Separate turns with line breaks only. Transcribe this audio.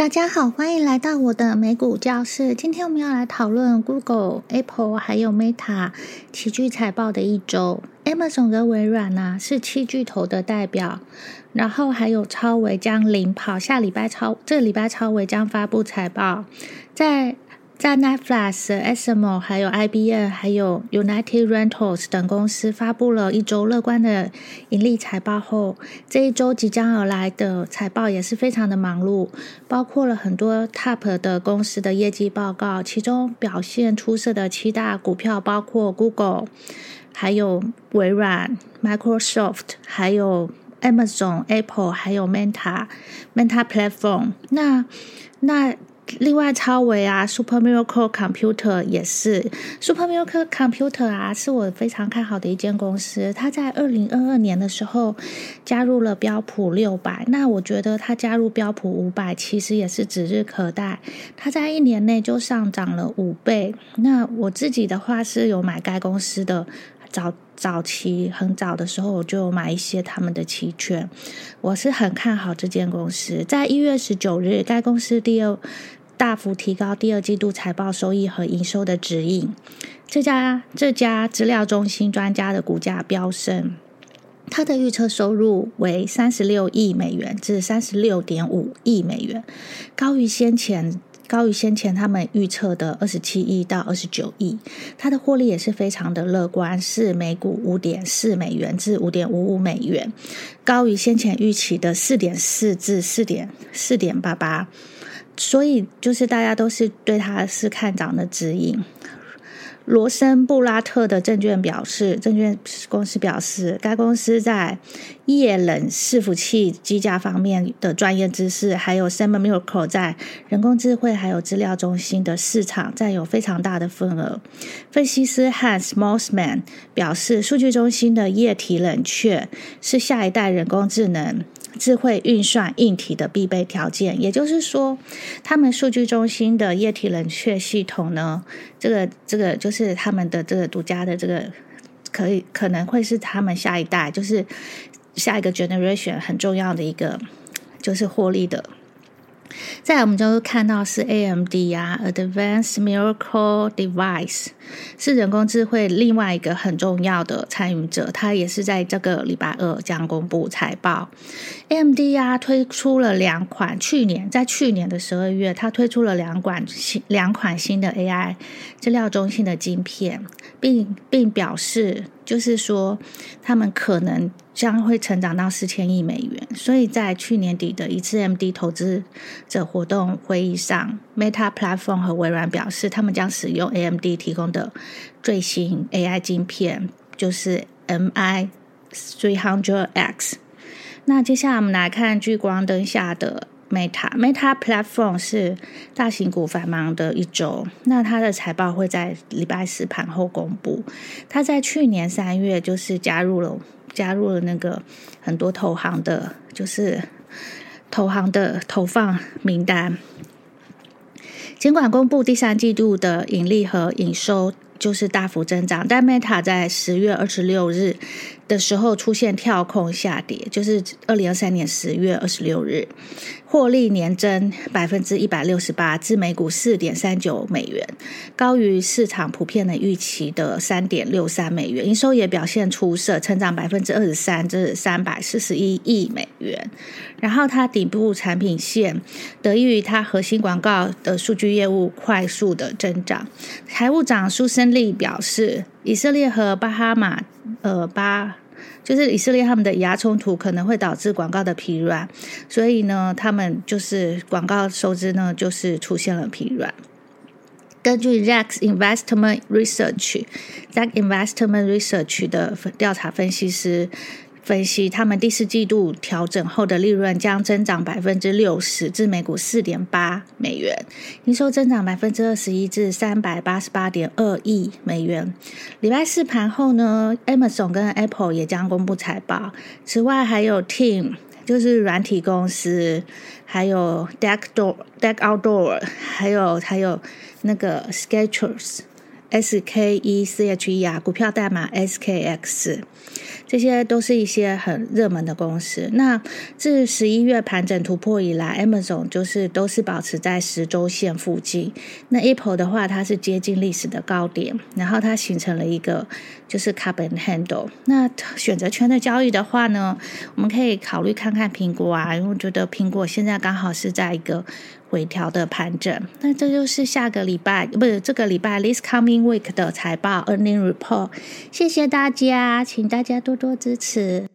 大家好，欢迎来到我的美股教室。今天我们要来讨论 Google、Apple 还有 Meta 齐聚财报的一周。Amazon 跟微软呢是七巨头的代表，然后还有超微将领跑。下礼拜超这个礼拜超微将发布财报，在。在 Netflix、s m o 还有 IBM、还有 United Rentals 等公司发布了一周乐观的盈利财报后，这一周即将而来的财报也是非常的忙碌，包括了很多 Top 的公司的业绩报告。其中表现出色的七大股票包括 Google、还有微软、Microsoft、还有 Amazon、Apple、还有 Meta、Meta Platform。那那。另外，超维啊，Super Miracle Computer 也是 Super Miracle Computer 啊，是我非常看好的一间公司。它在二零二二年的时候加入了标普六百，那我觉得它加入标普五百其实也是指日可待。它在一年内就上涨了五倍。那我自己的话是有买该公司的，早早期很早的时候我就买一些他们的期权，我是很看好这间公司。在一月十九日，该公司第二。大幅提高第二季度财报收益和营收的指引。这家这家资料中心专家的股价飙升，它的预测收入为三十六亿美元至三十六点五亿美元，高于先前高于先前他们预测的二十七亿到二十九亿。它的获利也是非常的乐观，是每股五点四美元至五点五五美元，高于先前预期的四点四至四点四点八八。所以，就是大家都是对它是看涨的指引。罗森布拉特的证券表示，证券公司表示，该公司在液冷伺服器机架方面的专业知识，还有 s e m Miracle 在人工智慧还有资料中心的市场占有非常大的份额。分析师 Hans Mossman 表示，数据中心的液体冷却是下一代人工智能。智慧运算硬体的必备条件，也就是说，他们数据中心的液体冷却系统呢，这个这个就是他们的这个独家的这个，可以可能会是他们下一代，就是下一个 generation 很重要的一个，就是获利的。再我们就看到是 AMD 啊，Advanced Miracle Device 是人工智慧另外一个很重要的参与者，它也是在这个礼拜二将公布财报。AMD 啊推出了两款，去年在去年的十二月，它推出了两款新两款新的 AI 资料中心的晶片，并并表示。就是说，他们可能将会成长到四千亿美元。所以在去年底的一次 MD 投资者活动会议上，Meta Platform 和微软表示，他们将使用 AMD 提供的最新 AI 晶片，就是 MI 300X。那接下来我们来看聚光灯下的。Meta Meta Platform 是大型股繁忙的一周，那它的财报会在礼拜四盘后公布。它在去年三月就是加入了加入了那个很多投行的，就是投行的投放名单。尽管公布第三季度的盈利和营收就是大幅增长，但 Meta 在十月二十六日。的时候出现跳空下跌，就是二零二三年十月二十六日，获利年增百分之一百六十八，至每股四点三九美元，高于市场普遍的预期的三点六三美元。营收也表现出色，成长百分之二十三，至三百四十一亿美元。然后它顶部产品线得益于它核心广告的数据业务快速的增长。财务长苏森利表示，以色列和巴哈马。呃，巴就是以色列他们的牙冲突可能会导致广告的疲软，所以呢，他们就是广告收支呢就是出现了疲软。根据 Zack Investment Research，Zack Investment Research 的调查分析师。分析，他们第四季度调整后的利润将增长百分之六十，至每股四点八美元；营收增长百分之二十一，至三百八十八点二亿美元。礼拜四盘后呢，Amazon 跟 Apple 也将公布财报。此外，还有 Team，就是软体公司，还有 Deck Door、Deck Outdoor，还有还有那个 Sketchers。SKECHER，股票代码 S K X。这些都是一些很热门的公司。那自十一月盘整突破以来，Amazon 就是都是保持在十周线附近。那 Apple 的话，它是接近历史的高点，然后它形成了一个就是 Carbon Handle。那选择权的交易的话呢，我们可以考虑看看苹果啊，因为我觉得苹果现在刚好是在一个。回调的盘整，那这就是下个礼拜不是这个礼拜 this coming week 的财报 earning report。谢谢大家，请大家多多支持。